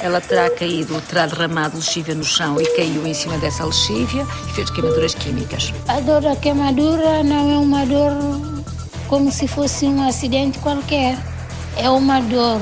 ela terá caído, terá derramado lexívia no chão e caiu em cima dessa lexívia e fez queimaduras químicas. A dor da queimadura não é uma dor como se fosse um acidente qualquer. É uma dor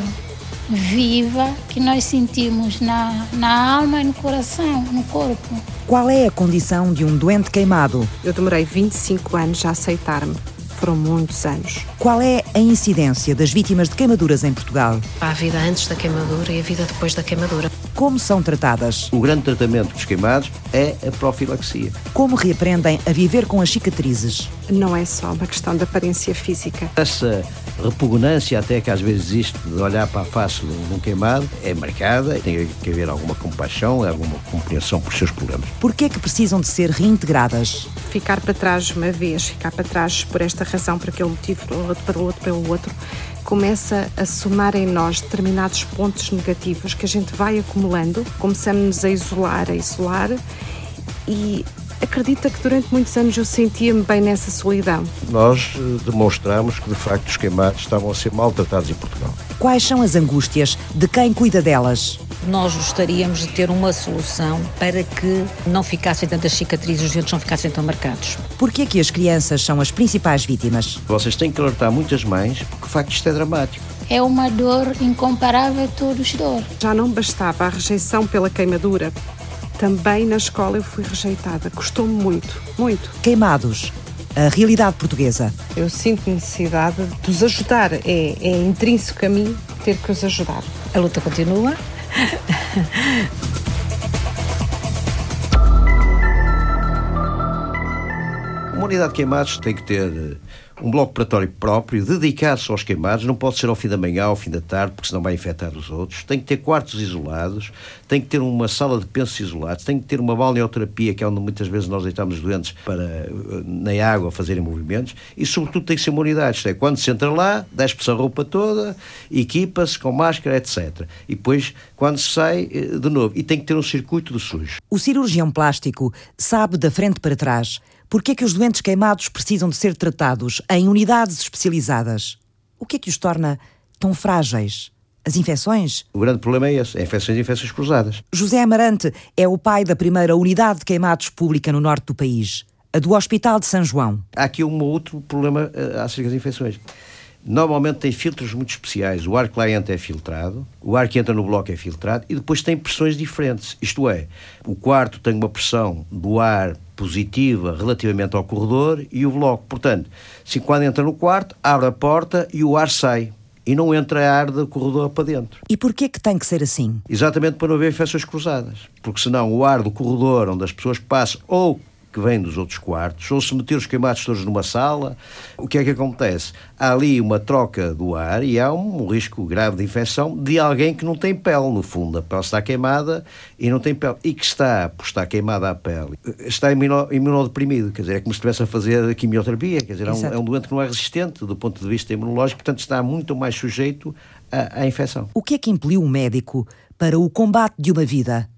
viva que nós sentimos na, na alma e no coração, no corpo. Qual é a condição de um doente queimado? Eu demorei 25 anos a aceitar-me. Foram muitos anos. Qual é a incidência das vítimas de queimaduras em Portugal? Há a vida antes da queimadura e a vida depois da queimadura. Como são tratadas? O grande tratamento dos queimados é a profilaxia. Como reaprendem a viver com as cicatrizes? Não é só uma questão de aparência física. Essa repugnância até que às vezes existe de olhar para a face de um queimado é marcada, tem que haver alguma compaixão, alguma compreensão por seus problemas. Por que é que precisam de ser reintegradas? Ficar para trás uma vez, ficar para trás por esta razão, por aquele motivo, o outro, para o outro, para o outro, começa a somar em nós determinados pontos negativos que a gente vai acumulando, começamos a isolar, a isolar e acredita que durante muitos anos eu sentia-me bem nessa solidão. Nós eh, demonstramos que de facto os queimados estavam a ser maltratados em Portugal. Quais são as angústias de quem cuida delas? Nós gostaríamos de ter uma solução para que não ficassem tantas cicatrizes, os dentes não ficassem tão marcados. Por que é que as crianças são as principais vítimas? Vocês têm que alertar muitas mães, porque de facto isto é dramático. É uma dor incomparável a todos dor. Já não bastava a rejeição pela queimadura, também na escola eu fui rejeitada. Custou-me muito, muito. Queimados. A realidade portuguesa. Eu sinto necessidade de os ajudar. É, é intrínseco a mim ter que os ajudar. A luta continua. Uma unidade de queimados tem que ter eh, um bloco operatório próprio, dedicado-se aos queimados, não pode ser ao fim da manhã, ao fim da tarde, porque senão vai infectar os outros. Tem que ter quartos isolados, tem que ter uma sala de pensos isolados, tem que ter uma balneoterapia, que é onde muitas vezes nós deitamos os doentes para, eh, na água, fazerem movimentos, e sobretudo tem que ser uma unidade. Isto é, quando se entra lá, despe-se a roupa toda, equipa-se com máscara, etc. E depois, quando se sai, eh, de novo. E tem que ter um circuito de sujo. O cirurgião plástico sabe da frente para trás por que é que os doentes queimados precisam de ser tratados em unidades especializadas? O que é que os torna tão frágeis? As infecções? O grande problema é esse, é infecções e infecções cruzadas. José Amarante é o pai da primeira unidade de queimados pública no norte do país, a do Hospital de São João. Há aqui um outro problema uh, acerca das infecções. Normalmente tem filtros muito especiais. O ar que lá entra é filtrado, o ar que entra no bloco é filtrado e depois tem pressões diferentes. Isto é, o quarto tem uma pressão do ar positiva relativamente ao corredor e o bloco. Portanto, se quando entra no quarto, abre a porta e o ar sai. E não entra ar do corredor para dentro. E porquê que tem que ser assim? Exatamente para não haver infecções cruzadas. Porque senão o ar do corredor onde as pessoas passam ou que vêm dos outros quartos, ou se meter os queimados todos numa sala, o que é que acontece? Há ali uma troca do ar e há um, risco grave de infecção de alguém que não tem pele, no fundo. A pele está queimada e não tem pele. E que está, por estar queimada a pele, está imunodeprimido, quer dizer, é como se estivesse a fazer quimioterapia, quer dizer, é um, é um, doente que não é resistente do ponto de vista imunológico, portanto está muito mais sujeito à, à infecção. O que é que impeliu o médico para o combate de uma vida?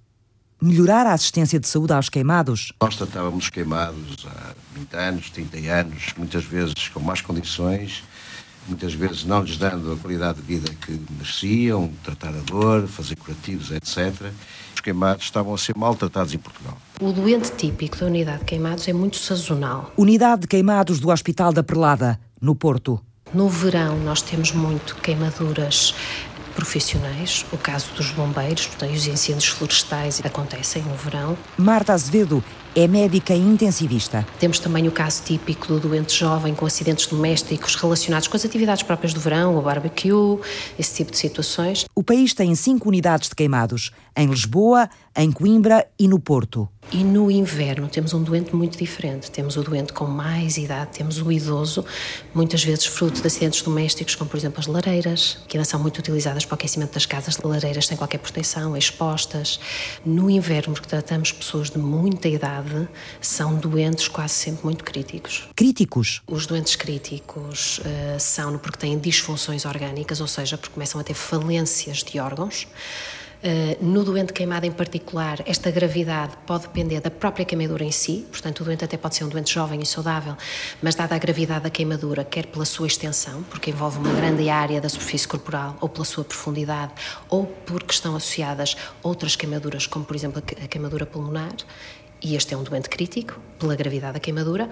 Melhorar a assistência de saúde aos queimados? Nós tratávamos queimados há 20 anos, 30 anos, muitas vezes com más condições, muitas vezes não lhes dando a qualidade de vida que mereciam, tratar a dor, fazer curativos, etc. Os queimados estavam a ser maltratados em Portugal. O doente típico da unidade de queimados é muito sazonal. Unidade de queimados do Hospital da Prelada, no Porto. No verão nós temos muito queimaduras profissionais, o caso dos bombeiros, portanto, os incêndios florestais acontecem no verão. Marta Azevedo é médica intensivista. Temos também o caso típico do doente jovem com acidentes domésticos relacionados com as atividades próprias do verão, o barbecue, esse tipo de situações. O país tem cinco unidades de queimados, em Lisboa, em Coimbra e no Porto. E no inverno temos um doente muito diferente. Temos o doente com mais idade, temos o idoso, muitas vezes fruto de acidentes domésticos, como por exemplo as lareiras, que ainda são muito utilizadas para o aquecimento das casas, lareiras sem qualquer proteção, expostas. No inverno, porque tratamos pessoas de muita idade, são doentes quase sempre muito críticos. Críticos? Os doentes críticos uh, são porque têm disfunções orgânicas, ou seja, porque começam a ter falências de órgãos Uh, no doente queimado em particular, esta gravidade pode depender da própria queimadura em si, portanto, o doente até pode ser um doente jovem e saudável, mas dada a gravidade da queimadura, quer pela sua extensão, porque envolve uma grande área da superfície corporal, ou pela sua profundidade, ou porque estão associadas outras queimaduras, como por exemplo a queimadura pulmonar, e este é um doente crítico, pela gravidade da queimadura,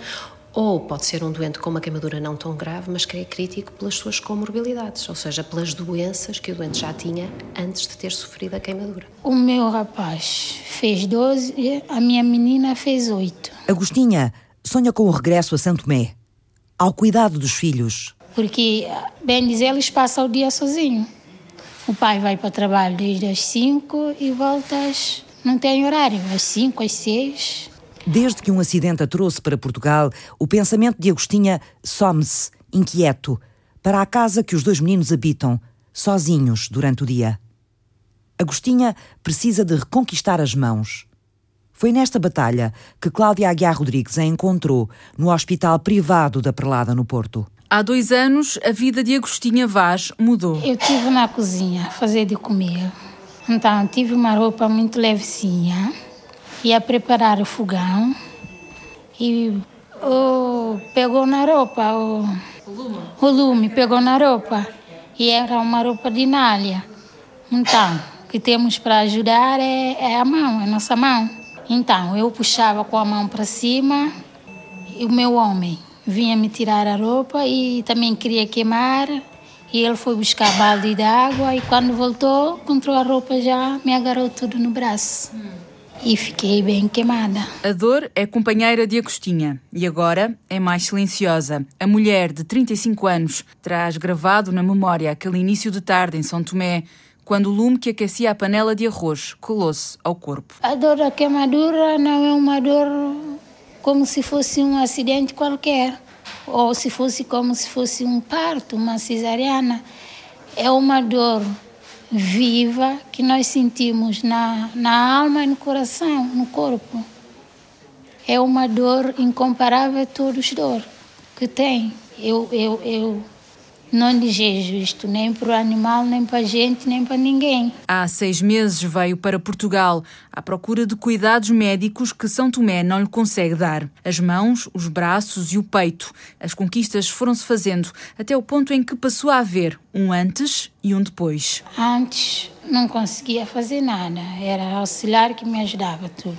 ou pode ser um doente com uma queimadura não tão grave, mas que é crítico pelas suas comorbilidades, ou seja, pelas doenças que o doente já tinha antes de ter sofrido a queimadura. O meu rapaz fez 12, a minha menina fez 8. Agostinha sonha com o regresso a Santo Tomé, ao cuidado dos filhos. Porque, bem dizer, eles passam o dia sozinho. O pai vai para o trabalho desde as 5 e volta às... não tem horário, às 5, às 6 Desde que um acidente a trouxe para Portugal, o pensamento de Agostinha some-se, inquieto, para a casa que os dois meninos habitam, sozinhos durante o dia. Agostinha precisa de reconquistar as mãos. Foi nesta batalha que Cláudia Aguiar Rodrigues a encontrou no hospital privado da Prelada, no Porto. Há dois anos, a vida de Agostinha Vaz mudou. Eu estive na cozinha a fazer de comer. Então, tive uma roupa muito levezinha ia preparar o fogão e oh, pegou na roupa, oh, o, lume. o lume pegou na roupa e era uma roupa de nalha. Então, o que temos para ajudar é, é a mão, é a nossa mão. Então, eu puxava com a mão para cima e o meu homem vinha me tirar a roupa e também queria queimar. E ele foi buscar balde de água e quando voltou, encontrou a roupa já, me agarrou tudo no braço. E fiquei bem queimada. A dor é companheira de Agostinha e agora é mais silenciosa. A mulher de 35 anos traz gravado na memória aquele início de tarde em São Tomé, quando o lume que aquecia a panela de arroz colou-se ao corpo. A dor da queimadura não é uma dor como se fosse um acidente qualquer, ou se fosse como se fosse um parto, uma cesariana. É uma dor viva que nós sentimos na, na alma e no coração, no corpo. É uma dor incomparável a todos dor que tem. Eu, eu, eu não desejo isto nem para o animal, nem para a gente, nem para ninguém. Há seis meses veio para Portugal à procura de cuidados médicos que São Tomé não lhe consegue dar. As mãos, os braços e o peito. As conquistas foram-se fazendo até o ponto em que passou a haver um antes e um depois. Antes não conseguia fazer nada, era auxiliar que me ajudava tudo.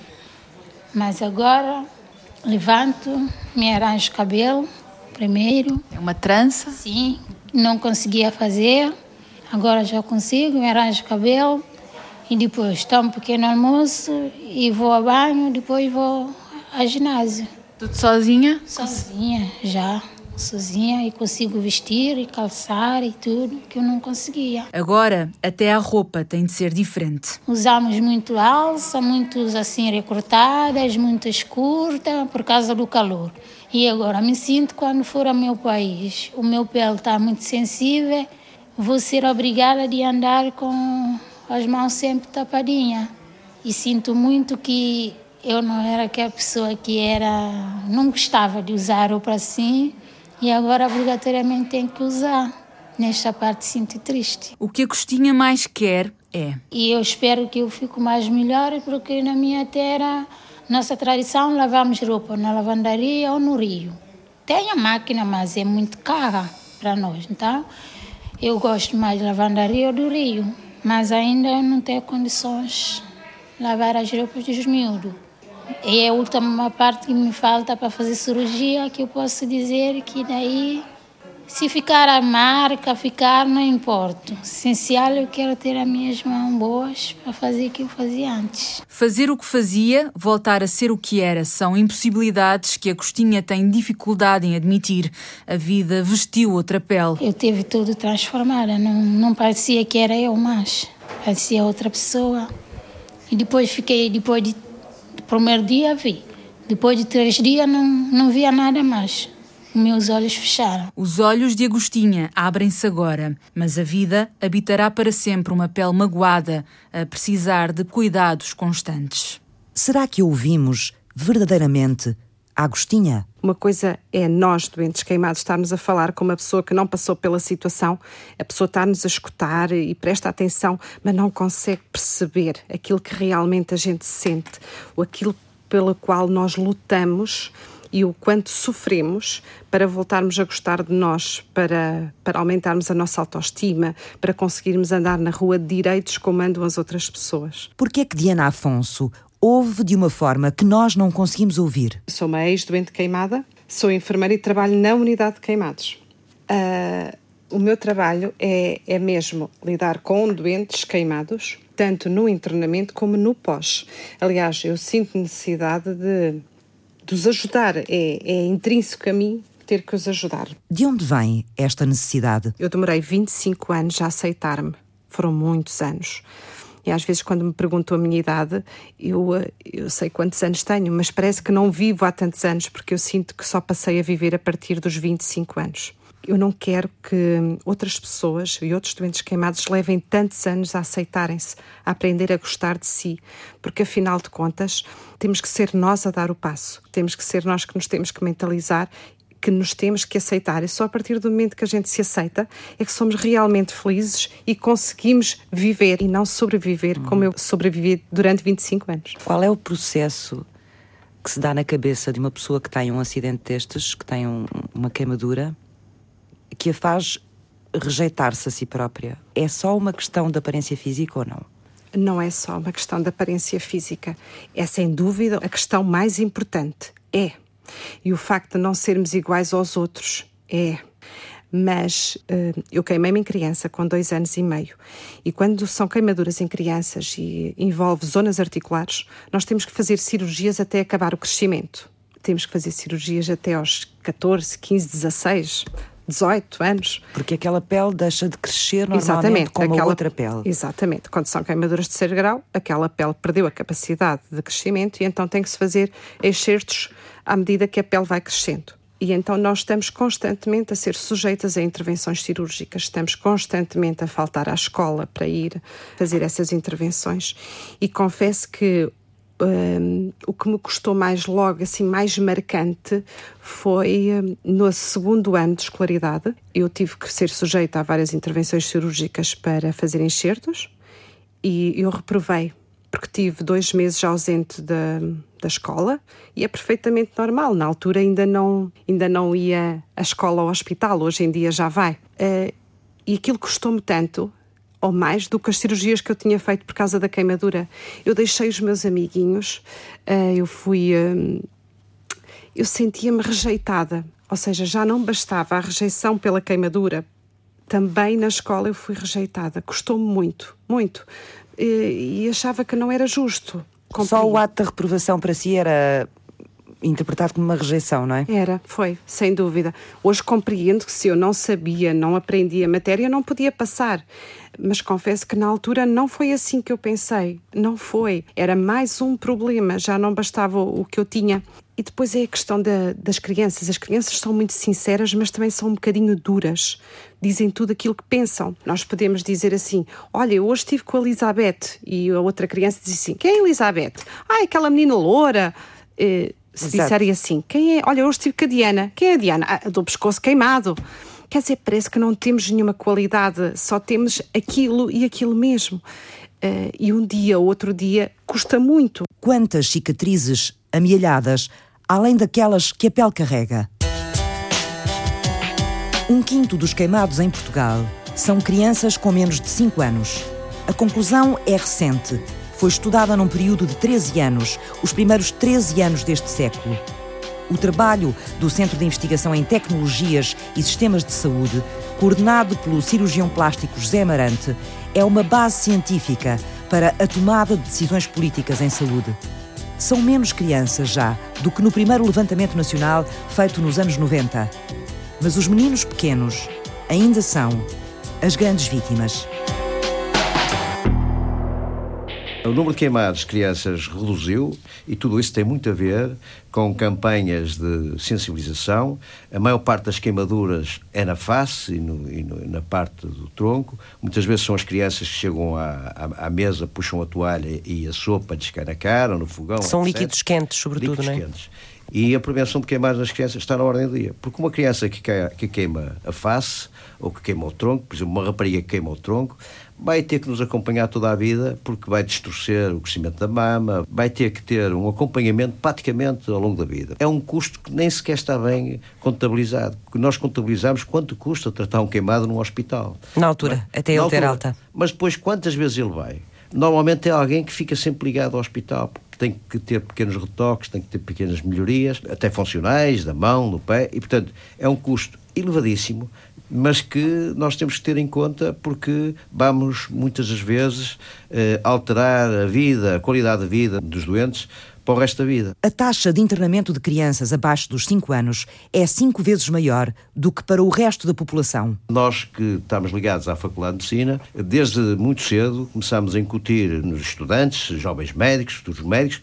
Mas agora levanto, me arranjo o cabelo primeiro. É uma trança? Sim, não conseguia fazer, agora já consigo, me arranjo o cabelo e depois tomo um pequeno almoço e vou ao banho, depois vou ao ginásio. Tudo sozinha? Sozinha, já. Sozinha e consigo vestir e calçar e tudo que eu não conseguia. Agora, até a roupa tem de ser diferente. Usamos muito alça, muitos assim recortadas, muitas curtas, por causa do calor. E agora me sinto quando for ao meu país, o meu pele está muito sensível, vou ser obrigada de andar com as mãos sempre tapadinhas. E sinto muito que eu não era aquela pessoa que era, não gostava de usar roupa assim e agora obrigatoriamente tenho que usar. Nesta parte sinto triste. O que a Costinha mais quer é. E eu espero que eu fique mais melhor porque na minha terra nossa tradição, lavamos roupa na lavandaria ou no rio. Tem a máquina, mas é muito cara para nós. Então, eu gosto mais de lavandaria ou do rio. Mas ainda não tenho condições de lavar as roupas dos miúdos. E é a última parte que me falta para fazer cirurgia, que eu posso dizer que daí se ficar a marca, ficar, não importa. Essencial eu quero ter as minhas mãos boas para fazer o que eu fazia antes. Fazer o que fazia, voltar a ser o que era, são impossibilidades que a Costinha tem dificuldade em admitir. A vida vestiu outra pele. Eu tive tudo transformado, não, não parecia que era eu mais, parecia outra pessoa. E depois fiquei, depois de, primeiro dia vi, depois de três dias não, não via nada mais. Meus olhos fecharam. Os olhos de Agostinha abrem-se agora, mas a vida habitará para sempre uma pele magoada, a precisar de cuidados constantes. Será que ouvimos verdadeiramente Agostinha. Uma coisa é nós, doentes queimados, estarmos a falar com uma pessoa que não passou pela situação, a pessoa está-nos a escutar e presta atenção, mas não consegue perceber aquilo que realmente a gente sente, ou aquilo pelo qual nós lutamos e o quanto sofremos para voltarmos a gostar de nós, para, para aumentarmos a nossa autoestima, para conseguirmos andar na rua direitos como andam as outras pessoas. Por que é que Diana Afonso ouve de uma forma que nós não conseguimos ouvir? Sou uma ex-doente queimada, sou enfermeira e trabalho na unidade de queimados. Uh, o meu trabalho é, é mesmo lidar com doentes queimados, tanto no internamento como no pós. Aliás, eu sinto necessidade de de os ajudar. É, é intrínseco a mim ter que os ajudar. De onde vem esta necessidade? Eu demorei 25 anos a aceitar-me. Foram muitos anos. E às vezes, quando me perguntam a minha idade, eu, eu sei quantos anos tenho, mas parece que não vivo há tantos anos, porque eu sinto que só passei a viver a partir dos 25 anos. Eu não quero que outras pessoas e outros doentes queimados levem tantos anos a aceitarem-se, a aprender a gostar de si, porque afinal de contas temos que ser nós a dar o passo, temos que ser nós que nos temos que mentalizar que nos temos que aceitar. E só a partir do momento que a gente se aceita é que somos realmente felizes e conseguimos viver e não sobreviver como eu sobrevivi durante 25 anos. Qual é o processo que se dá na cabeça de uma pessoa que tem um acidente destes, que tem um, uma queimadura que a faz rejeitar-se a si própria? É só uma questão de aparência física ou não? Não é só uma questão de aparência física. É sem dúvida a questão mais importante. É. E o facto de não sermos iguais aos outros. É. Mas uh, eu queimei-me em criança com dois anos e meio. E quando são queimaduras em crianças e envolve zonas articulares, nós temos que fazer cirurgias até acabar o crescimento. Temos que fazer cirurgias até aos 14, 15, 16, 18 anos. Porque aquela pele deixa de crescer normalmente exatamente, como aquela, outra pele. Exatamente. Quando são queimaduras de terceiro grau, aquela pele perdeu a capacidade de crescimento e então tem que se fazer excertos à medida que a pele vai crescendo. E então nós estamos constantemente a ser sujeitas a intervenções cirúrgicas, estamos constantemente a faltar à escola para ir fazer essas intervenções. E confesso que um, o que me custou mais logo, assim, mais marcante, foi um, no segundo ano de escolaridade. Eu tive que ser sujeita a várias intervenções cirúrgicas para fazer enxertos e eu reprovei, porque tive dois meses ausente da, da escola e é perfeitamente normal. Na altura ainda não, ainda não ia à escola ou ao hospital, hoje em dia já vai. Uh, e aquilo custou-me tanto ou mais do que as cirurgias que eu tinha feito por causa da queimadura. Eu deixei os meus amiguinhos, uh, eu fui. Uh, eu sentia-me rejeitada, ou seja, já não bastava a rejeição pela queimadura, também na escola eu fui rejeitada. Custou-me muito, muito. E, e, achava que não era justo. Só o ato da reprovação para si era interpretado como uma rejeição, não é? Era, foi, sem dúvida. Hoje compreendo que se eu não sabia, não aprendia a matéria, não podia passar. Mas confesso que na altura não foi assim que eu pensei. Não foi. Era mais um problema, já não bastava o que eu tinha. E depois é a questão da, das crianças. As crianças são muito sinceras, mas também são um bocadinho duras. Dizem tudo aquilo que pensam. Nós podemos dizer assim: Olha, hoje estive com a Elizabeth. E a outra criança diz assim: Quem é a Elizabeth? Ah, aquela menina loura. Eh, se Exato. disserem assim, quem é? Olha, hoje estive com a Diana. Quem é a Diana? Ah, do pescoço queimado. Quer dizer, parece que não temos nenhuma qualidade, só temos aquilo e aquilo mesmo. Uh, e um dia, outro dia, custa muito. Quantas cicatrizes amealhadas, além daquelas que a pele carrega? Um quinto dos queimados em Portugal são crianças com menos de 5 anos. A conclusão é recente foi estudada num período de 13 anos, os primeiros 13 anos deste século. O trabalho do Centro de Investigação em Tecnologias e Sistemas de Saúde, coordenado pelo cirurgião plástico José Marante, é uma base científica para a tomada de decisões políticas em saúde. São menos crianças já do que no primeiro levantamento nacional feito nos anos 90. Mas os meninos pequenos ainda são as grandes vítimas. O número de queimados de crianças reduziu e tudo isso tem muito a ver com campanhas de sensibilização. A maior parte das queimaduras é na face e, no, e no, na parte do tronco. Muitas vezes são as crianças que chegam à, à, à mesa, puxam a toalha e a sopa lhes cai na cara, no fogão. São etc. líquidos quentes, sobretudo, líquidos não é? Quentes. E a prevenção de queimados nas crianças está na ordem do dia. Porque uma criança que, que queima a face ou que queima o tronco, por exemplo, uma rapariga que queima o tronco, vai ter que nos acompanhar toda a vida porque vai distorcer o crescimento da mama, vai ter que ter um acompanhamento praticamente ao longo da vida. É um custo que nem sequer está bem contabilizado. Nós contabilizamos quanto custa tratar um queimado num hospital. Na altura, mas, até ele ter alta. Mas depois, quantas vezes ele vai? Normalmente é alguém que fica sempre ligado ao hospital, tem que ter pequenos retoques, tem que ter pequenas melhorias, até funcionais, da mão, do pé, e portanto é um custo elevadíssimo mas que nós temos que ter em conta porque vamos muitas das vezes eh, alterar a vida, a qualidade de vida dos doentes para o resto da vida. A taxa de internamento de crianças abaixo dos 5 anos é cinco vezes maior do que para o resto da população. Nós que estamos ligados à Faculdade de Medicina, desde muito cedo começámos a incutir nos estudantes, jovens médicos, futuros médicos,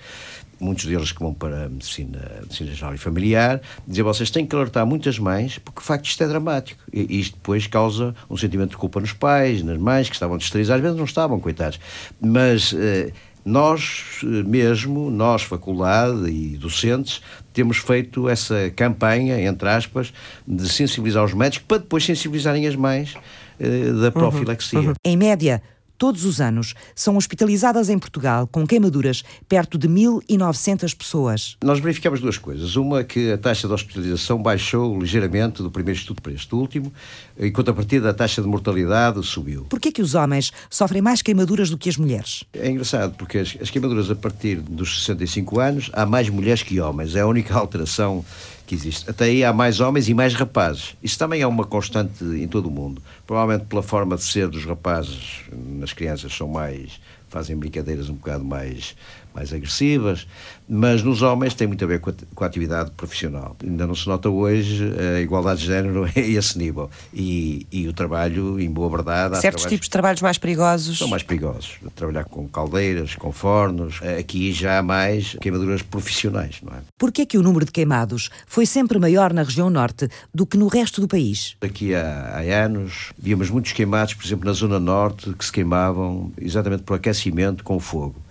muitos deles que vão para a medicina, medicina geral e familiar, dizer vocês têm que alertar muitas mães, porque de facto isto é dramático. E isto depois causa um sentimento de culpa nos pais, nas mães, que estavam distraídas, às vezes não estavam, coitados. Mas eh, nós eh, mesmo, nós, faculdade e docentes, temos feito essa campanha, entre aspas, de sensibilizar os médicos para depois sensibilizarem as mães eh, da uhum, profilaxia. Uhum, uhum. Em média, todos os anos, são hospitalizadas em Portugal com queimaduras perto de 1.900 pessoas. Nós verificamos duas coisas. Uma, que a taxa de hospitalização baixou ligeiramente do primeiro estudo para este último, enquanto a partir da taxa de mortalidade subiu. Por que os homens sofrem mais queimaduras do que as mulheres? É engraçado, porque as, as queimaduras a partir dos 65 anos, há mais mulheres que homens. É a única alteração que existe. Até aí há mais homens e mais rapazes. Isso também é uma constante em todo o mundo. Provavelmente pela forma de ser dos rapazes, nas crianças são mais fazem brincadeiras um bocado mais mais agressivas, mas nos homens tem muito a ver com a, com a, atividade profissional. Ainda não se nota hoje a igualdade de género a esse nível. E, e o trabalho, em boa verdade. Certos tipos de trabalhos mais perigosos. São mais perigosos. Trabalhar com caldeiras, com fornos, aqui já há mais queimaduras profissionais, não é? Porquê é que o número de queimados foi sempre maior na região norte do que no resto do país? Aqui há, há anos víamos muitos queimados, por exemplo, na zona norte, que se queimavam exatamente por aquecimento com fogo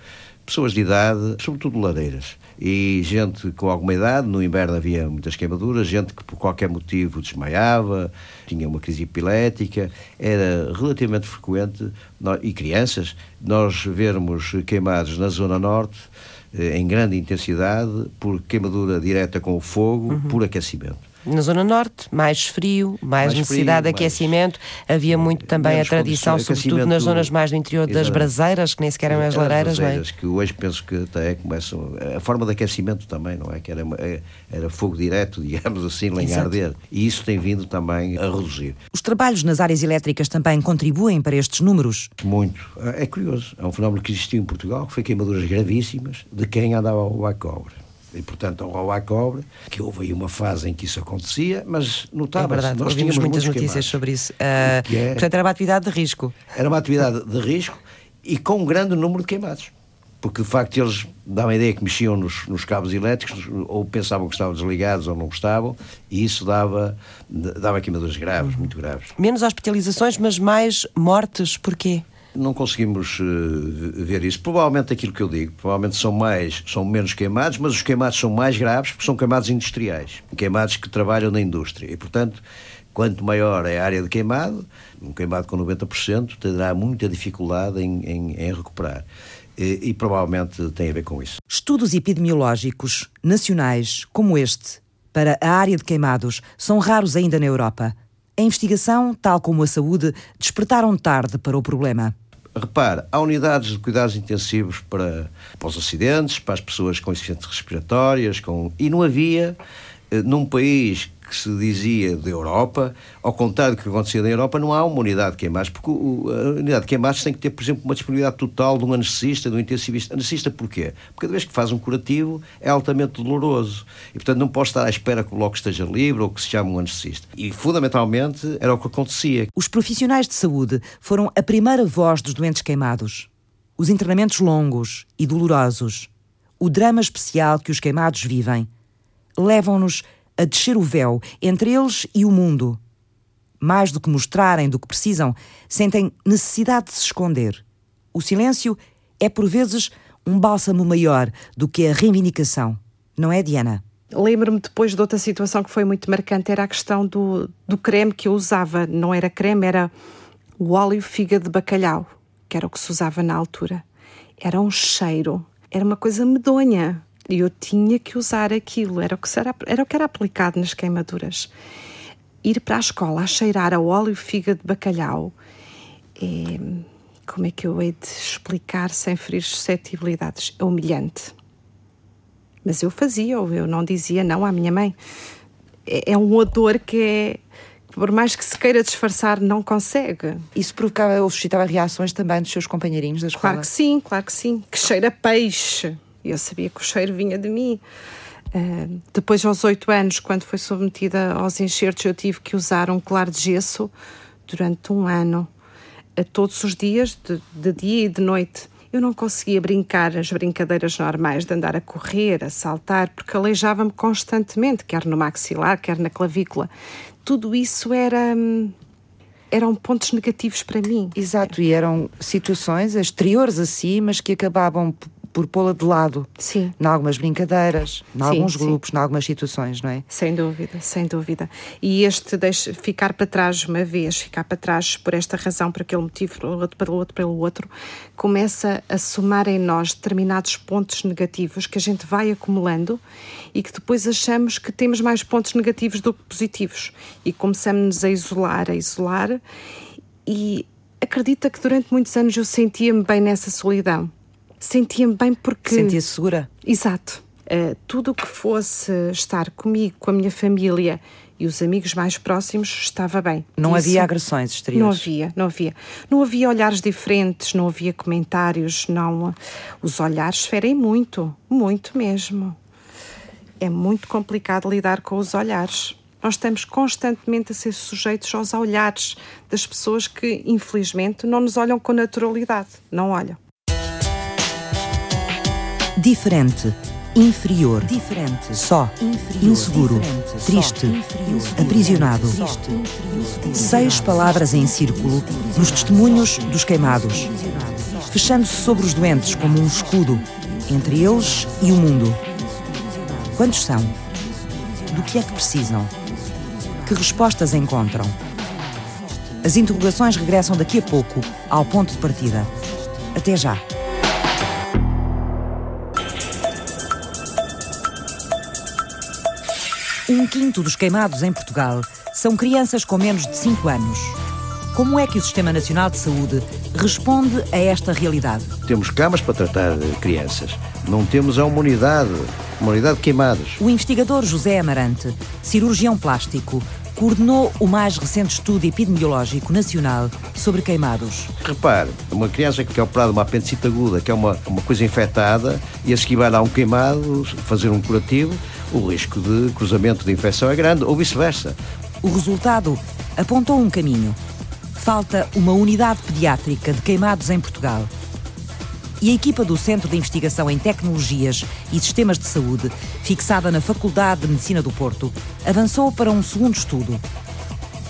pessoas de idade, sobretudo lareiras. E gente com alguma idade, no inverno havia muitas queimaduras, gente que por qualquer motivo desmaiava, tinha uma crise epilética, era relativamente frequente, e crianças, nós vermos queimados na Zona Norte, eh, em grande intensidade, por queimadura direta com o fogo, uhum. por aquecimento. Na Zona Norte, mais frio, mais, mais necessidade frio, de aquecimento. Mais... Havia muito também a tradição, sobretudo nas zonas mais do interior das braseiras, que nem sequer eram as lareiras, não é? que hoje penso que até começam. A forma de aquecimento também, não é? Que era, é, era fogo direto, digamos assim, lenha arder. E isso tem vindo também a reduzir. Os trabalhos nas áreas elétricas também contribuem para estes números? Muito. É curioso. É um fenómeno que existiu em Portugal, que foi queimaduras gravíssimas de quem andava ao cobre e, portanto, ao roubo à cobra, que houve aí uma fase em que isso acontecia, mas notava-se. É verdade, nós ouvimos muitas notícias queimados, sobre isso. Uh, é, portanto, era uma atividade de risco. Era uma atividade de risco e com um grande número de queimados. Porque, de facto, eles davam a ideia que mexiam nos, nos cabos elétricos, ou pensavam que estavam desligados ou não estavam, e isso dava, dava queimaduras graves, uhum. muito graves. Menos hospitalizações, mas mais mortes. Porquê? Não conseguimos uh, ver isso. Provavelmente aquilo que eu digo, provavelmente são mais, são menos queimados, mas os queimados são mais graves porque são queimados industriais, queimados que trabalham na indústria. E, portanto, quanto maior é a área de queimado, um queimado com 90% terá muita dificuldade em, em, em recuperar. E, e provavelmente tem a ver com isso. Estudos epidemiológicos nacionais como este para a área de queimados são raros ainda na Europa. A investigação, tal como a saúde, despertaram tarde para o problema. Repare, há unidades de cuidados intensivos para, para os acidentes, para as pessoas com insuficiências respiratórias, com... e não havia, eh, num país que se dizia da Europa, ao contrário do que acontecia na Europa, não há uma unidade de queimados, porque o, a unidade de queimados tem que ter, por exemplo, uma disponibilidade total de um anestesista, de um intensivista. Anestesista porquê? Porque cada vez que faz um curativo é altamente doloroso e, portanto, não pode estar à espera que o bloco esteja livre ou que se chame um anestesista. E, fundamentalmente, era o que acontecia. Os profissionais de saúde foram a primeira voz dos doentes queimados. Os internamentos longos e dolorosos, o drama especial que os queimados vivem, levam-nos a descer o véu entre eles e o mundo. Mais do que mostrarem do que precisam, sentem necessidade de se esconder. O silêncio é, por vezes, um bálsamo maior do que a reivindicação. Não é, Diana? Lembro-me depois de outra situação que foi muito marcante, era a questão do, do creme que eu usava. Não era creme, era o óleo fígado de bacalhau, que era o que se usava na altura. Era um cheiro, era uma coisa medonha. E eu tinha que usar aquilo, era o que era, era, o que era aplicado nas queimaduras. Ir para a escola a cheirar a óleo fígado de bacalhau, é, como é que eu hei de explicar sem ferir suscetibilidades? É humilhante. Mas eu fazia, eu não dizia não à minha mãe. É, é um odor que é por mais que se queira disfarçar, não consegue. Isso provocava ou suscitava reações também dos seus companheirinhos da escola? Claro que sim, claro que sim. Que cheira peixe. Eu sabia que o cheiro vinha de mim. Uh, depois, aos oito anos, quando foi submetida aos enxertos, eu tive que usar um colar de gesso durante um ano, a todos os dias, de, de dia e de noite. Eu não conseguia brincar as brincadeiras normais de andar a correr, a saltar, porque aleijava-me constantemente, quer no maxilar, quer na clavícula. Tudo isso era hum, eram pontos negativos para mim. Exato, e eram situações exteriores a si, mas que acabavam por pô-la de lado. Sim. Em algumas brincadeiras, em alguns grupos, em algumas situações, não é? Sem dúvida, sem dúvida. E este deixa ficar para trás uma vez, ficar para trás por esta razão, por aquele motivo, pelo outro, pelo outro, pelo outro, começa a somar em nós determinados pontos negativos que a gente vai acumulando e que depois achamos que temos mais pontos negativos do que positivos. E começamos a isolar, a isolar, e acredita que durante muitos anos eu sentia-me bem nessa solidão sentia-me bem porque. Sentia-se segura? Exato. Uh, tudo o que fosse estar comigo, com a minha família e os amigos mais próximos, estava bem. Não Isso, havia agressões exteriores? Não havia, não havia. Não havia olhares diferentes, não havia comentários, não. Os olhares ferem muito, muito mesmo. É muito complicado lidar com os olhares. Nós estamos constantemente a ser sujeitos aos olhares das pessoas que, infelizmente, não nos olham com naturalidade. Não olham. Diferente. Inferior. Diferente. Só. Inferior. Inseguro. Triste. Inferior. Aprisionado. Triste. Seis palavras em círculo nos testemunhos dos queimados. Fechando-se sobre os doentes como um escudo entre eles e o mundo. Quantos são? Do que é que precisam? Que respostas encontram? As interrogações regressam daqui a pouco ao ponto de partida. Até já. Um quinto dos queimados em Portugal são crianças com menos de 5 anos. Como é que o Sistema Nacional de Saúde responde a esta realidade? Temos camas para tratar crianças. Não temos a uma unidade, uma unidade de queimados. O investigador José Amarante, cirurgião plástico, coordenou o mais recente estudo epidemiológico nacional sobre queimados. Repare, uma criança que é operada uma apendicite aguda, que é uma, uma coisa infectada, e a seguir vai lá um queimado, fazer um curativo, o risco de cruzamento de infecção é grande, ou vice-versa. O resultado apontou um caminho. Falta uma unidade pediátrica de queimados em Portugal. E a equipa do Centro de Investigação em Tecnologias e Sistemas de Saúde, fixada na Faculdade de Medicina do Porto, avançou para um segundo estudo.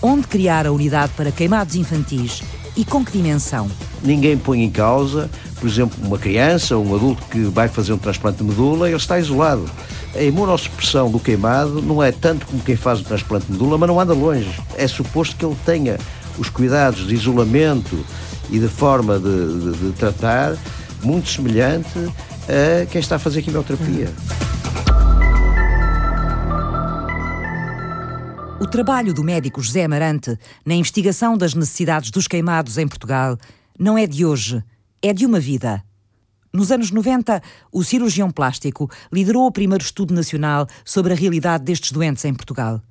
Onde criar a unidade para queimados infantis e com que dimensão? Ninguém põe em causa, por exemplo, uma criança ou um adulto que vai fazer um transplante de medula, ele está isolado a imunossupressão do queimado não é tanto como quem faz o transplante de medula, mas não anda longe. É suposto que ele tenha os cuidados de isolamento e de forma de, de, de tratar muito semelhante a quem está a fazer quimioterapia. O trabalho do médico José Amarante na investigação das necessidades dos queimados em Portugal não é de hoje, é de uma vida. Nos anos 90, o cirurgião plástico liderou o primeiro estudo nacional sobre a realidade destes doentes em Portugal.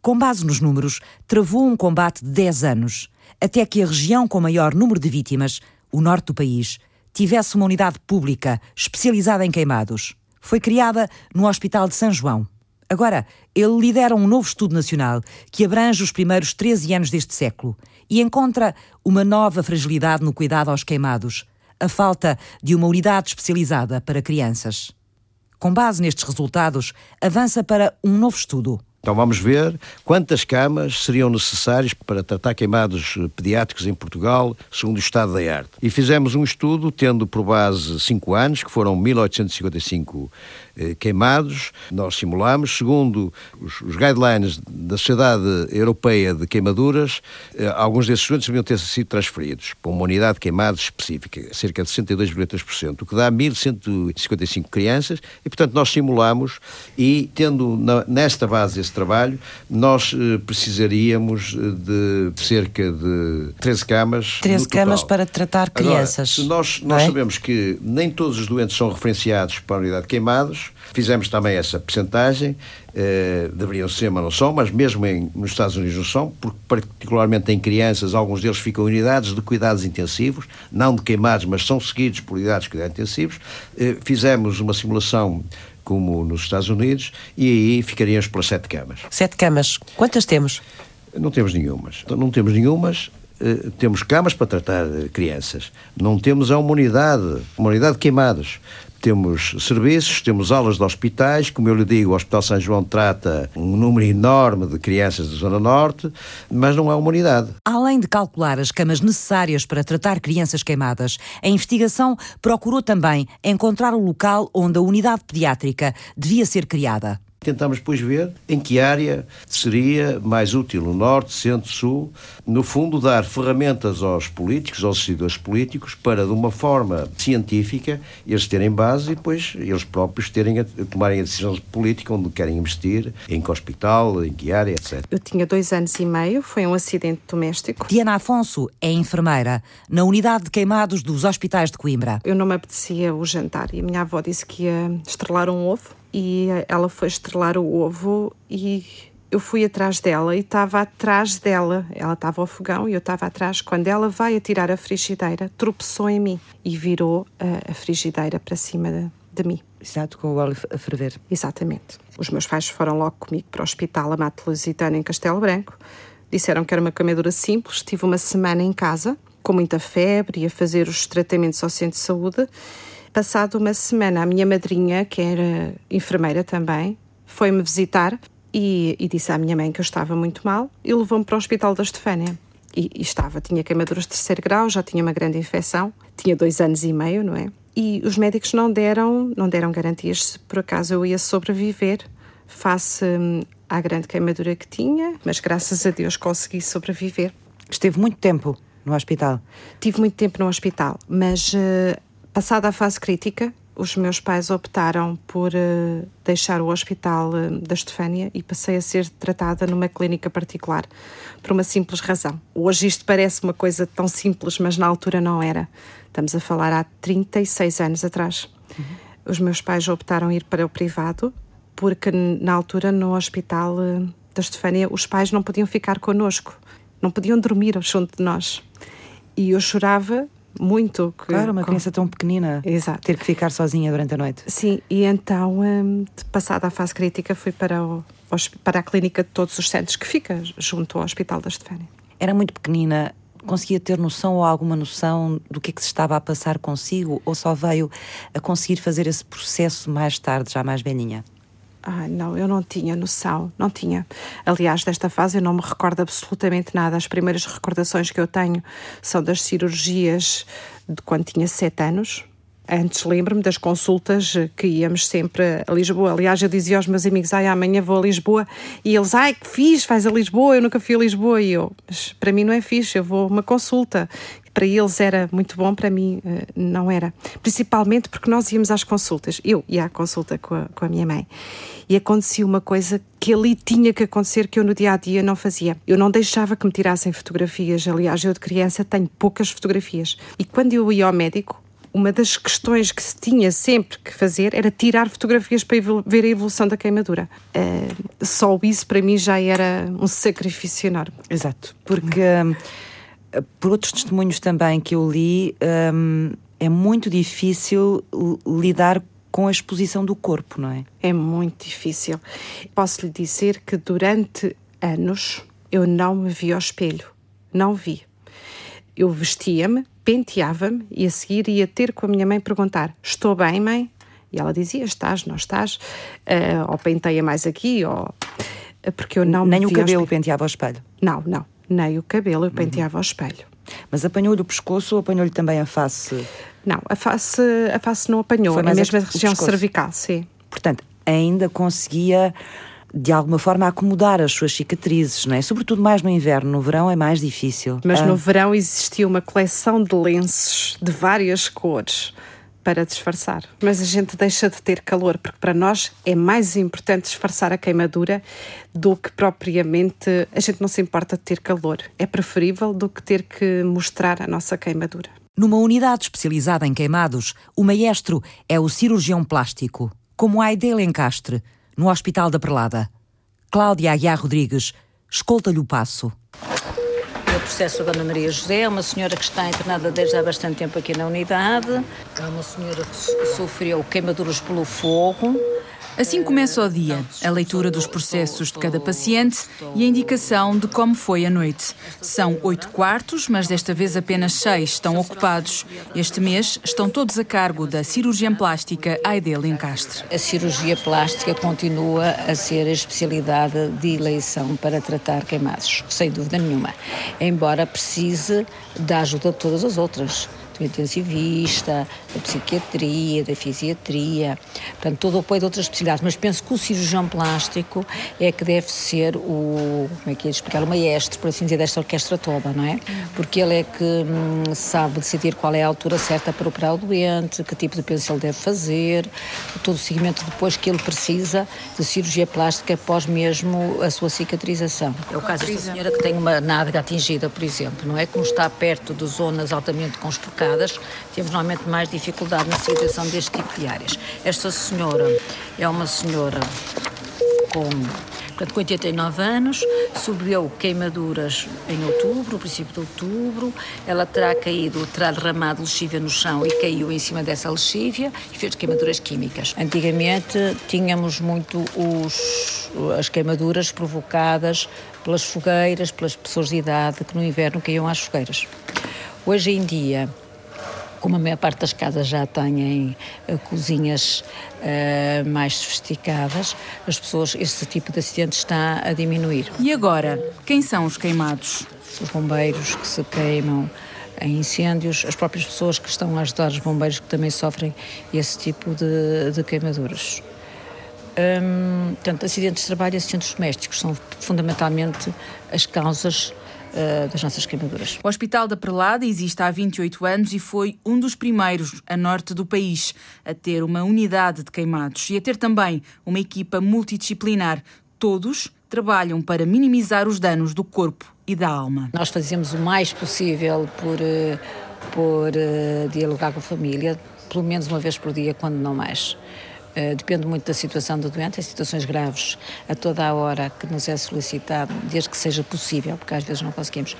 Com base nos números, travou um combate de 10 anos, até que a região com maior número de vítimas, o norte do país, tivesse uma unidade pública especializada em queimados. Foi criada no Hospital de São João. Agora, ele lidera um novo estudo nacional que abrange os primeiros 13 anos deste século e encontra uma nova fragilidade no cuidado aos queimados, a falta de uma unidade especializada para crianças. Com base nestes resultados, avança para um novo estudo. Então vamos ver quantas camas seriam necessárias para tratar queimados pediátricos em Portugal, segundo o estado da arte. E fizemos um estudo tendo por base cinco anos, que foram 1855 eh, queimados. Nós simulamos, segundo os, os, guidelines da Sociedade Europeia de Queimaduras, eh, alguns desses estudantes deviam ter sido transferidos para uma unidade de queimados específica, cerca de 62,3%, o que dá 1.155 crianças, e portanto nós simulamos e tendo na, nesta base esse trabalho, nós eh, precisaríamos de cerca de 13 camas. 13 camas para tratar crianças. Agora, nós, nós é? sabemos que nem todos os doentes são referenciados para a unidade de queimados, Fizemos também essa percentagem, eh, deveriam ser, mas não são, mas mesmo em, nos Estados Unidos não são, porque particularmente em crianças, alguns deles ficam em unidades de cuidados intensivos, não de queimados, mas são seguidos por unidades de cuidados intensivos. Eh, fizemos uma simulação como nos Estados Unidos e aí ficaríamos para sete camas. Sete camas. Quantas temos? Não temos nenhumas. Não temos nenhumas. Uh, temos camas para tratar crianças. Não temos a uma unidade, uma unidade de queimados temos serviços, temos aulas de hospitais, como eu lhe digo, o Hospital São João trata um número enorme de crianças da Zona Norte, mas não é uma unidade. Além de calcular as camas necessárias para tratar crianças queimadas, a investigação procurou também encontrar o local onde a unidade pediátrica devia ser criada. Tentamos depois ver em que área seria mais útil, no norte, centro, sul, no fundo dar ferramentas aos políticos, aos decisores políticos, para de uma forma científica eles terem base e depois eles próprios terem a, tomarem a decisão política onde querem investir, em que hospital, em que área, etc. Eu tinha dois anos e meio, foi um acidente doméstico. Diana Afonso é enfermeira na unidade de queimados dos hospitais de Coimbra. Eu não me apetecia o jantar e a minha avó disse que ia estrelar um ovo e ela foi estrelar o ovo e eu fui atrás dela e estava atrás dela. Ela estava ao fogão e eu estava atrás. Quando ela vai atirar a frigideira, tropeçou em mim e virou a, a frigideira para cima de, de mim. Exato, com o óleo a ferver. Exatamente. Os meus pais foram logo comigo para o hospital Amato Lusitano em Castelo Branco. Disseram que era uma queimadura simples. Tive uma semana em casa, com muita febre, a fazer os tratamentos ao centro de saúde Passado uma semana, a minha madrinha, que era enfermeira também, foi-me visitar e, e, disse à minha mãe que eu estava muito mal e levou-me para o Hospital da Estefânia. E, e, estava, tinha queimaduras de terceiro grau, já tinha uma grande infecção, tinha dois anos e meio, não é? E os médicos não deram, não deram garantias se por acaso eu ia sobreviver face hum, à grande queimadura que tinha, mas graças a Deus consegui sobreviver. Esteve muito tempo no hospital? Tive muito tempo no hospital, mas uh, Passada a fase crítica, os meus pais optaram por uh, deixar o hospital uh, da Estefânia e passei a ser tratada numa clínica particular, por uma simples razão. Hoje isto parece uma coisa tão simples, mas na altura não era. Estamos a falar há 36 anos atrás. Uhum. Os meus pais optaram ir para o privado, porque na altura no hospital uh, da Estefânia os pais não podiam ficar connosco, não podiam dormir junto de nós. E eu chorava muito. Que, claro, uma criança tão pequenina. Exato. Ter que ficar sozinha durante a noite. Sim, e então, um, passada a fase crítica, fui para, o, para a clínica de todos os centros, que fica junto ao Hospital da Estefânia. Era muito pequenina, conseguia ter noção ou alguma noção do que é que se estava a passar consigo ou só veio a conseguir fazer esse processo mais tarde, já mais velhinha? Ah, não, eu não tinha noção, não tinha. Aliás, desta fase eu não me recordo absolutamente nada. As primeiras recordações que eu tenho são das cirurgias de quando tinha sete anos. Antes lembro-me das consultas que íamos sempre a Lisboa. Aliás, eu dizia aos meus amigos: ai, amanhã vou a Lisboa. E eles: ai, que fiz, faz a Lisboa. Eu nunca fui a Lisboa. E eu: mas para mim não é fixe, eu vou a uma consulta para eles era muito bom, para mim eh, não era. Principalmente porque nós íamos às consultas, eu ia à consulta com a, com a minha mãe, e acontecia uma coisa que ali tinha que acontecer que eu no dia a dia não fazia. Eu não deixava que me tirassem fotografias, aliás, eu de criança tenho poucas fotografias. E quando eu ia ao médico, uma das questões que se tinha sempre que fazer era tirar fotografias para ver a evolução da queimadura. Uh, só isso para mim já era um sacrifício enorme. Exato, porque. Por outros testemunhos também que eu li, um, é muito difícil lidar com a exposição do corpo, não é? É muito difícil. Posso lhe dizer que durante anos eu não me vi ao espelho. Não vi. Eu vestia-me, penteava-me e a seguir ia ter com a minha mãe perguntar: Estou bem, mãe? E ela dizia: Estás, não estás? Uh, ou penteia mais aqui, ou. porque eu não Nem o cabelo penteava ao espelho? Não, não. Nem o cabelo eu penteava ao espelho. Mas apanhou-lhe o pescoço ou apanhou-lhe também a face? Não, a face, a face não apanhou, Foi é mais mesmo a região pescoço. cervical, sim. Portanto, ainda conseguia de alguma forma acomodar as suas cicatrizes, não é? Sobretudo mais no inverno, no verão é mais difícil. Mas Ah, no verão existia uma coleção de lenços de várias cores para disfarçar. Mas a gente deixa de ter calor, porque para nós é mais importante disfarçar a queimadura do que propriamente. A gente não se importa de ter calor. É preferível do que ter que mostrar a nossa queimadura. Numa unidade especializada em queimados, o maestro é o cirurgião plástico, como Aide Lencastre, no Hospital da Prelada. Cláudia Aguiar Rodrigues escolta-lhe o passo. Processo da Ana Maria José é uma senhora que está internada desde há bastante tempo aqui na unidade. É uma senhora que so- sofreu queimaduras pelo fogo. Assim começa o dia, a leitura dos processos de cada paciente e a indicação de como foi a noite. São oito quartos, mas desta vez apenas seis estão ocupados. Este mês estão todos a cargo da cirurgiã plástica Aide Lencastre. A cirurgia plástica continua a ser a especialidade de eleição para tratar queimados, sem dúvida nenhuma. Embora precise da ajuda de todas as outras. Do intensivista, da psiquiatria, da fisiatria, portanto, todo o apoio de outras especialidades. Mas penso que o cirurgião plástico é que deve ser o, como é que é de explicar, o maestro, por assim dizer, desta orquestra toda, não é? Porque ele é que hum, sabe decidir qual é a altura certa para operar o doente, que tipo de penso ele deve fazer, todo o seguimento depois que ele precisa de cirurgia plástica após mesmo a sua cicatrização. É o caso desta senhora que tem uma nádega atingida, por exemplo, não é? Como está perto de zonas altamente conspurcadas, temos normalmente mais dificuldade na cicatrização deste tipo de áreas. Esta senhora é uma senhora com, portanto, com 89 anos, sofreu queimaduras em outubro, no princípio de outubro. Ela terá caído, terá derramado lexívia no chão e caiu em cima dessa lexívia e fez queimaduras químicas. Antigamente tínhamos muito os, as queimaduras provocadas pelas fogueiras, pelas pessoas de idade que no inverno caíam às fogueiras. Hoje em dia, como a maior parte das casas já têm eh, cozinhas eh, mais sofisticadas, as pessoas, esse tipo de acidente está a diminuir. E agora, quem são os queimados? Os bombeiros que se queimam em incêndios, as próprias pessoas que estão a ajudar os bombeiros que também sofrem esse tipo de, de queimaduras. Hum, portanto, acidentes de trabalho e acidentes domésticos são fundamentalmente as causas eh, das nossas queimaduras. O Hospital da Prelada existe há 28 anos e foi um dos primeiros a norte do país a ter uma unidade de queimados e a ter também uma equipa multidisciplinar. Todos trabalham para minimizar os danos do corpo e da alma. Nós fazemos o mais possível por, eh, por eh, dialogar com a família, pelo menos uma vez por dia, quando não mais. Eh, Depende muito da situação do doente, em situações graves, a toda a hora que nos é solicitado, desde que seja possível, porque às vezes não conseguimos,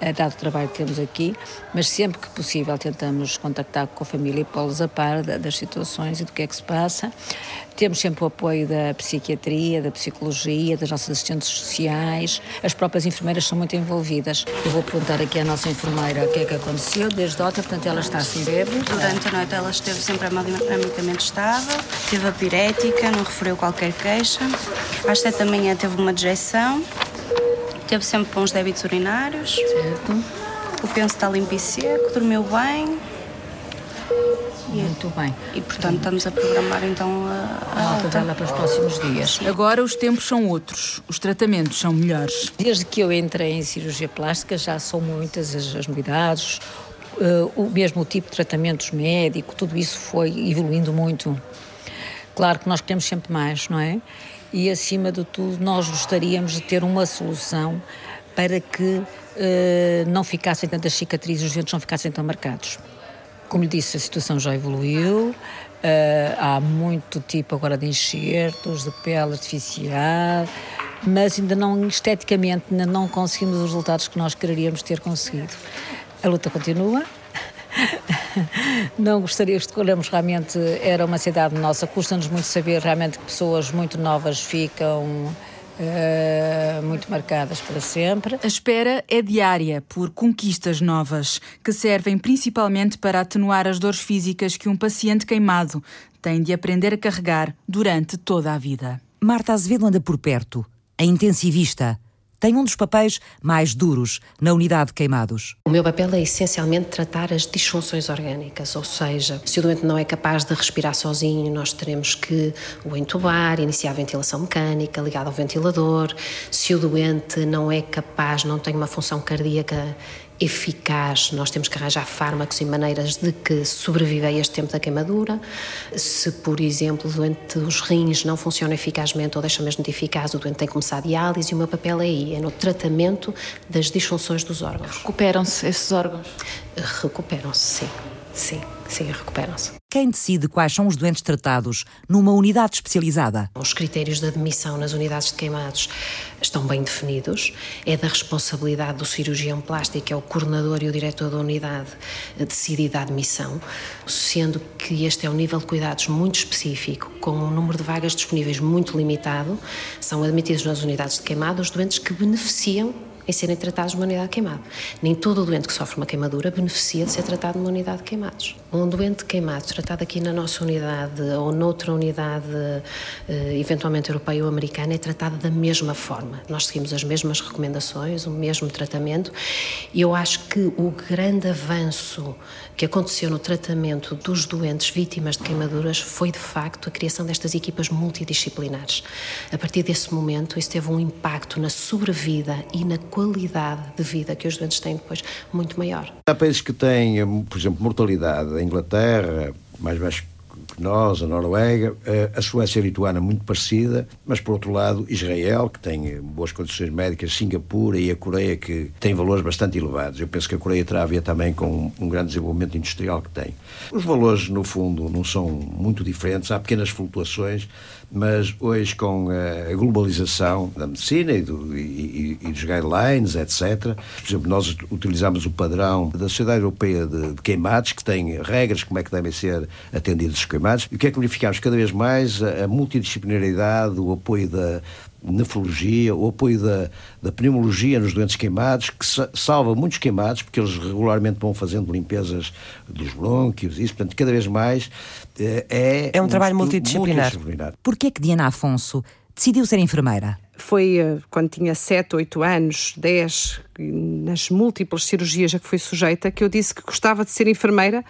eh, dado o trabalho que temos aqui, mas sempre que possível tentamos contactar com a família e pô-los a par da- das situações e do que é que se passa. Temos sempre o apoio da psiquiatria, da psicologia, das nossas assistentes sociais, as próprias enfermeiras são muito envolvidas. Eu vou perguntar aqui à nossa enfermeira o que é que aconteceu desde ontem, portanto ela está assim bebe. Durante a noite ela esteve sempre anemicamente estável, teve a pirética, não referiu qualquer queixa. Às sete da manhã teve uma dejeção, teve sempre bons débitos urinários. Certo. O penso está limpo e seco, dormiu bem Muito bem. e, portanto, estamos a programar então a, A a alta dela para os próximos dias. Agora os tempos são outros, os tratamentos são melhores. Desde que eu entrei em cirurgia plástica já são muitas as, as novidades, eh, o mesmo o tipo de tratamentos médico, tudo isso foi evoluindo muito. Claro que nós queremos sempre mais, não é? E acima de tudo, nós gostaríamos de ter uma solução para que eh, não ficassem tantas cicatrizes, os dentes não ficassem tão marcados. Como lhe disse, a situação já evoluiu, eh, há muito tipo agora de enxertos, de pele artificial, mas ainda não, esteticamente, ainda não conseguimos os resultados que nós quereríamos ter conseguido. A luta continua. Não gostaria de escolhermos realmente, era uma cidade nossa, custa-nos muito saber realmente que pessoas muito novas ficam eh, muito marcadas para sempre. A espera é diária por conquistas novas, que servem principalmente para atenuar as dores físicas que um paciente queimado tem de aprender a carregar durante toda a vida. Marta Azevedo anda por perto, a intensivista, tem um dos papéis mais duros na unidade de queimados. O meu papel é essencialmente tratar as disfunções orgânicas, ou seja, se o doente não é capaz de respirar sozinho, nós teremos que o entubar, iniciar a ventilação mecânica ligada ao ventilador. Se o doente não é capaz, não tem uma função cardíaca eficaz, nós temos que arranjar fármacos e maneiras de que sobreviva a este tempo da queimadura. Se, por exemplo, o doente os rins não funcionam eficazmente ou deixam mesmo de eficaz, o doente tem que começar a diálise e o meu papel é aí, é no tratamento das disfunções dos órgãos. Recuperam-se esses órgãos? Recuperam-se, sim. Sim, sim, recuperam-se. Quem decide quais são os doentes tratados numa unidade especializada? Os critérios de admissão nas unidades de queimados estão bem definidos. É da responsabilidade do cirurgião plástico, é o coordenador e o diretor da unidade, decidir a admissão, sendo que este é um nível de cuidados muito específico, com um número de vagas disponíveis muito limitado. São admitidos nas unidades de queimados os doentes que beneficiam em serem tratados numa unidade de queimado. Nem todo doente que sofre uma queimadura beneficia de ser tratado numa unidade de queimados. Um doente queimado tratado aqui na nossa unidade ou noutra unidade, eh, eventualmente europeia ou americana, é tratado da mesma forma. Nós seguimos as mesmas recomendações, o mesmo tratamento e eu acho que o grande avanço que aconteceu no tratamento dos doentes vítimas de queimaduras foi, de facto, a criação destas equipas multidisciplinares. A partir desse momento, isso teve um impacto na sobrevida e na qualidade de vida que os doentes têm depois muito maior. Há países que têm, por exemplo, mortalidade. A Inglaterra, mais baixo que nós, a Noruega, eh, a Suécia e a Lituânia muito parecida, mas por outro lado Israel, que tem boas condições médicas, Singapura e a Coreia, que tem valores bastante elevados. Eu penso que a Coreia terá a ver também com um grande desenvolvimento industrial que tem. Os valores, no fundo, não são muito diferentes, há pequenas flutuações, mas hoje com a globalização da medicina e, do, e, e, dos guidelines, etc., por exemplo, nós utilizamos o padrão da Sociedade Europeia de, de Queimados, que tem regras como é que devem ser atendidos os queimados, e o que é que verificamos cada vez mais? A, a multidisciplinaridade, o apoio da, nefrologia, o apoio da, da pneumologia nos doentes queimados, que salva muitos queimados, porque eles regularmente vão fazendo limpezas dos brônquios, isso, portanto, cada vez mais eh, é... É um, um trabalho multidisciplinar. multidisciplinar. Porquê que Diana Afonso decidiu ser enfermeira? Foi eh, quando tinha 7, 8 anos, 10, nas múltiplas cirurgias a que fui sujeita, que eu disse que gostava de ser enfermeira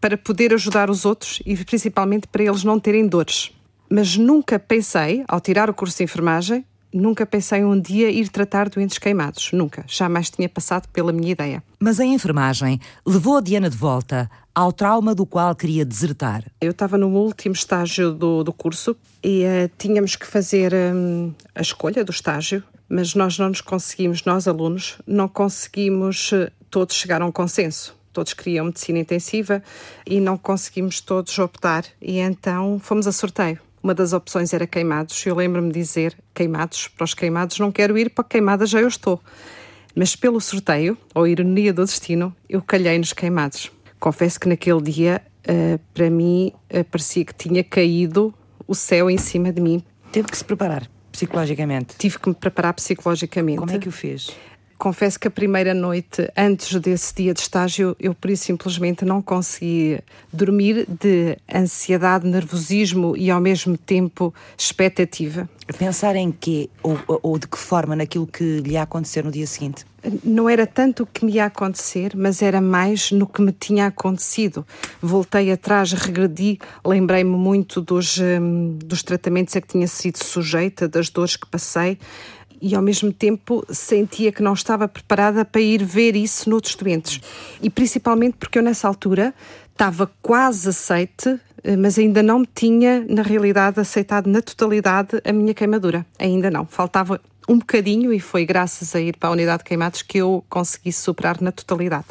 para poder ajudar os outros e principalmente para eles não terem dores mas nunca pensei, ao tirar o curso de enfermagem, nunca pensei um dia ir tratar doentes queimados. Nunca. Jamais tinha passado pela minha ideia. Mas a enfermagem levou a Diana de volta ao trauma do qual queria desertar. Eu estava no último estágio do, do curso e uh, tínhamos que fazer um, a escolha do estágio, mas nós não nos conseguimos, nós alunos, não conseguimos uh, todos chegar a um consenso todos queriam medicina intensiva e não conseguimos todos optar e então fomos a sorteio. Uma das opções era queimados. Eu lembro-me dizer queimados, para os queimados não quero ir, para queimadas já eu estou. Mas pelo sorteio, ou ironia do destino, eu calhei nos queimados. Confesso que naquele dia, uh, para mim, uh, parecia que tinha caído o céu em cima de mim. Teve que se preparar psicologicamente? Tive que me preparar psicologicamente. Como é que o fez? Confesso que a primeira noite, antes desse dia de estágio, eu por isso simplesmente não consegui dormir de ansiedade, nervosismo e ao mesmo tempo expectativa. Pensar em quê ou, ou de que forma naquilo que lhe ia acontecer no dia seguinte? Não era tanto o que me ia acontecer, mas era mais no que me tinha acontecido. Voltei atrás, regredi, lembrei-me muito dos, hum, dos tratamentos a que tinha sido sujeita, das dores que passei e ao mesmo tempo sentia que não estava preparada para ir ver isso noutros doentes. E principalmente porque eu nessa altura estava quase aceite, eh, mas ainda não tinha, na realidade, aceitado na totalidade a minha queimadura. Ainda não. Faltava um bocadinho e foi graças a ir para a unidade de queimados que eu consegui superar na totalidade.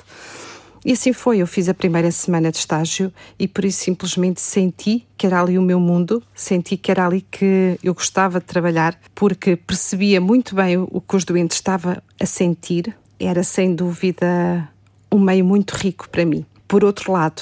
E assim foi, eu fiz a primeira semana de estágio e por isso simplesmente senti que era ali o meu mundo, senti que era ali que eu gostava de trabalhar, porque percebia muito bem o que os doentes estavam a sentir, era sem dúvida um meio muito rico para mim. Por outro lado,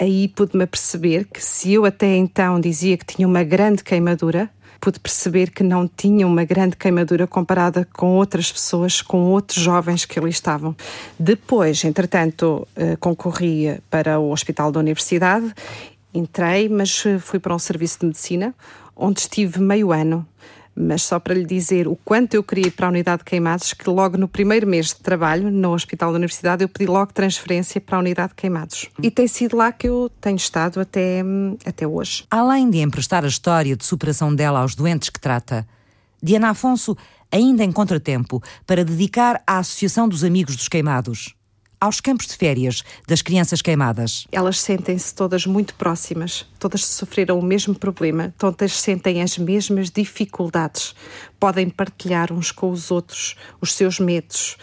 aí pude-me perceber que se eu até então dizia que tinha uma grande queimadura, pude perceber que não tinha uma grande queimadura comparada com outras pessoas, com outros jovens que ali estavam. Depois, entretanto, eh, concorri para o Hospital da Universidade, entrei, mas eh, fui para um serviço de medicina, onde estive meio ano. Mas só para lhe dizer o quanto eu queria ir para a unidade de queimados, que logo no primeiro mês de trabalho no Hospital da Universidade eu pedi logo transferência para a unidade de queimados. E tem sido lá que eu tenho estado até, até hoje. Além de emprestar a história de superação dela aos doentes que trata, Diana Afonso ainda encontra tempo para dedicar à Associação dos Amigos dos Queimados aos campos de férias das crianças queimadas. Elas sentem-se todas muito próximas, todas sofreram o mesmo problema, todas sentem as mesmas dificuldades, podem partilhar uns com os outros os seus medos.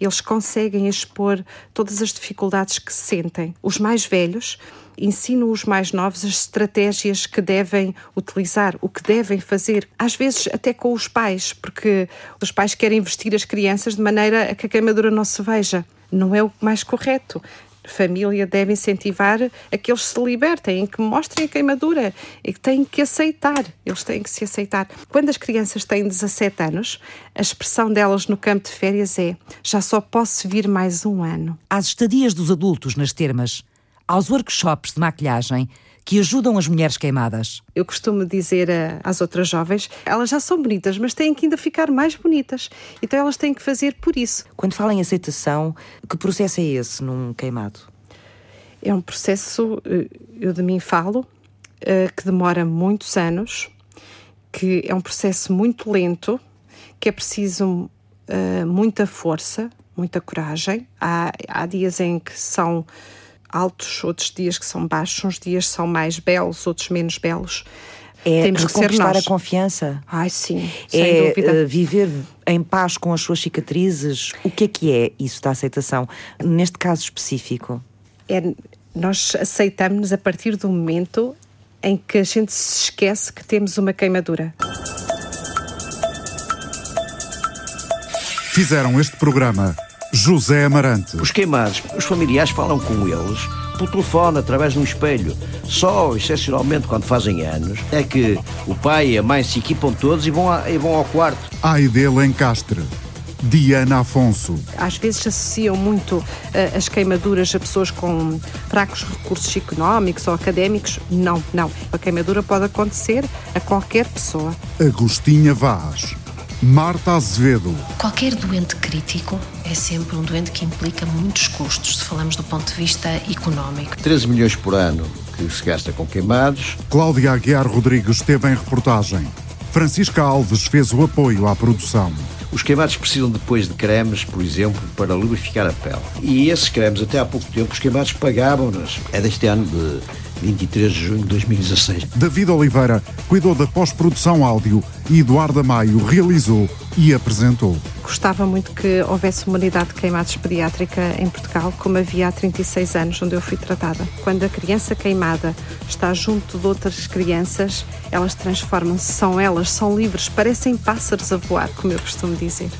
Eles conseguem expor todas as dificuldades que sentem. Os mais velhos ensinam os mais novos as estratégias que devem utilizar, o que devem fazer, às vezes até com os pais, porque os pais querem vestir as crianças de maneira a que a queimadura não se veja não é o mais correto. Família deve incentivar a que eles se libertem, que mostrem a queimadura e que têm que aceitar, eles têm que se aceitar. Quando as crianças têm 17 anos, a expressão delas no campo de férias é: já só posso vir mais um ano. Às estadias dos adultos nas termas, aos workshops de maquilhagem, que ajudam as mulheres queimadas. Eu costumo dizer às outras jovens, elas já são bonitas, mas têm que ainda ficar mais bonitas. Então elas têm que fazer por isso. Quando fala em aceitação, que processo é esse num queimado? É um processo, eh, eu de mim falo, eh, que demora muitos anos, que é um processo muito lento, que é preciso eh, muita força, muita coragem. Há, há dias em que são altos, outros dias que são baixos, uns dias são mais belos, outros menos belos. É Temos que ser nós. a confiança. Ai, sim, é uh, viver em paz com as suas cicatrizes. O que é que é isso da aceitação, neste caso específico? É, nós aceitamos-nos a partir do momento em que a gente se esquece que temos uma queimadura. Fizeram este programa José Amarante. Os queimados, os familiares falam com eles por telefone, através de um espelho. Só, excepcionalmente, quando fazem anos, é que o pai e a mãe se equipam todos e vão, a, e vão ao quarto. Aide Lencastre. Diana Afonso. Às vezes associam muito uh, as queimaduras a pessoas com fracos recursos económicos ou académicos. Não, não. A queimadura pode acontecer a qualquer pessoa. Agostinha Vaz. Marta Azevedo. Qualquer doente crítico é sempre um doente que implica muitos custos, se falamos do ponto de vista económico. 13 milhões por ano que se gasta com queimados. Cláudia Aguiar Rodrigues esteve em reportagem. Francisca Alves fez o apoio à produção. Os queimados precisam depois de cremes, por exemplo, para lubrificar a pele. E esses cremes, até há pouco tempo, os queimados pagavam-nos. É deste ano de 23 de junho de 2016. David Oliveira cuidou da pós-produção áudio e Eduardo Maio realizou e apresentou. Gostava muito que houvesse uma unidade de queimados pediátrica em Portugal, como havia há 36 anos, onde eu fui tratada. Quando a criança queimada está junto de outras crianças, elas transformam-se, são elas, são livres, parecem pássaros a voar, como eu costumo dizer.